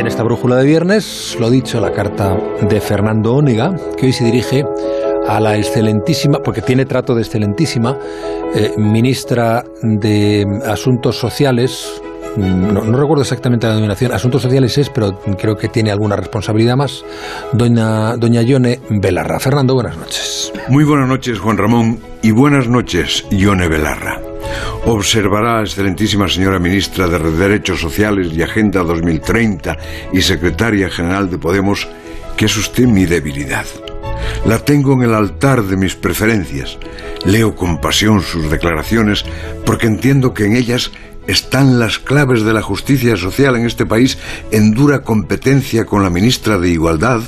en esta brújula de viernes, lo dicho, la carta de Fernando Ónega, que hoy se dirige a la excelentísima, porque tiene trato de excelentísima, eh, ministra de Asuntos Sociales, mm, no, recuerdo exactamente la denominación, Asuntos Sociales es, pero creo que tiene alguna responsabilidad más, doña, doña Yone Belarra. Fernando, buenas noches. Muy buenas noches, Juan Ramón, y buenas noches, Yone Belarra. Observará, excelentísima señora ministra de Derechos Sociales y Agenda 2030 y secretaria general de Podemos, que es usted mi debilidad. La tengo en el altar de mis preferencias. Leo con pasión sus declaraciones porque entiendo que en ellas están las claves de la justicia social en este país en dura competencia con la ministra de Igualdad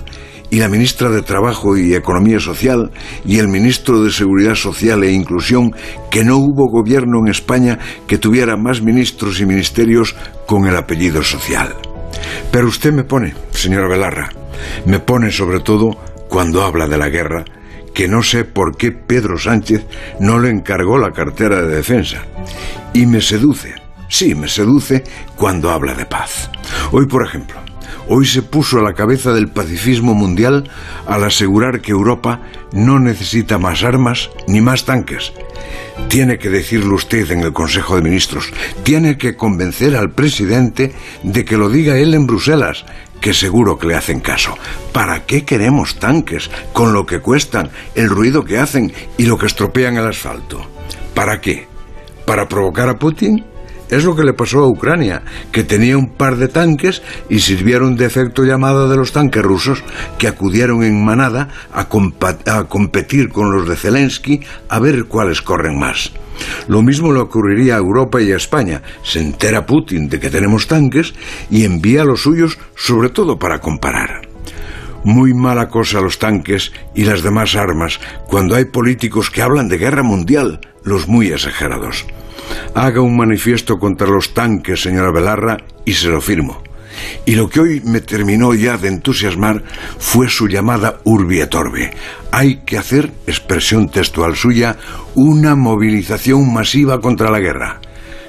y la ministra de Trabajo y Economía Social y el ministro de Seguridad Social e Inclusión que no hubo gobierno en España que tuviera más ministros y ministerios con el apellido social. Pero usted me pone, señora Belarra, me pone sobre todo cuando habla de la guerra, que no sé por qué Pedro Sánchez no le encargó la cartera de defensa. Y me seduce, sí, me seduce cuando habla de paz. Hoy, por ejemplo, hoy se puso a la cabeza del pacifismo mundial al asegurar que Europa no necesita más armas ni más tanques. Tiene que decirlo usted en el Consejo de Ministros. Tiene que convencer al presidente de que lo diga él en Bruselas, que seguro que le hacen caso. ¿Para qué queremos tanques con lo que cuestan, el ruido que hacen y lo que estropean el asfalto? ¿Para qué? ¿Para provocar a Putin? Es lo que le pasó a Ucrania, que tenía un par de tanques y sirvieron de efecto llamada de los tanques rusos que acudieron en manada a, competir con los de Zelensky a ver cuáles corren más. Lo mismo le ocurriría a Europa y a España. Se entera Putin de que tenemos tanques y envía los suyos sobre todo para comparar. Muy mala cosa los tanques y las demás armas cuando hay políticos que hablan de guerra mundial, los muy exagerados. Haga un manifiesto contra los tanques, señora Belarra, y se lo firmo. Y lo que hoy me terminó ya de entusiasmar fue su llamada Urbi et Orbe. Hay que hacer, expresión textual suya, una movilización masiva contra la guerra.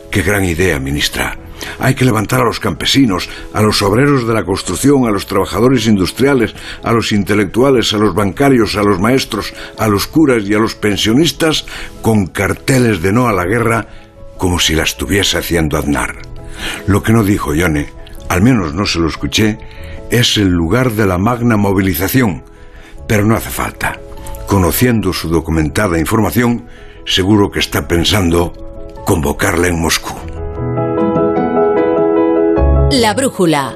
Qué gran idea, ministra. Hay que levantar a los campesinos, a los obreros de la construcción, a los trabajadores industriales, a los intelectuales, a los bancarios, a los maestros, a los curas y a los pensionistas con carteles de no a la guerra como si la estuviese haciendo Aznar. Lo que no dijo Yone al menos no se lo escuché, es el lugar de la magna movilización, pero no hace falta. Conociendo su documentada información, seguro que está pensando convocarla en Moscú. La brújula.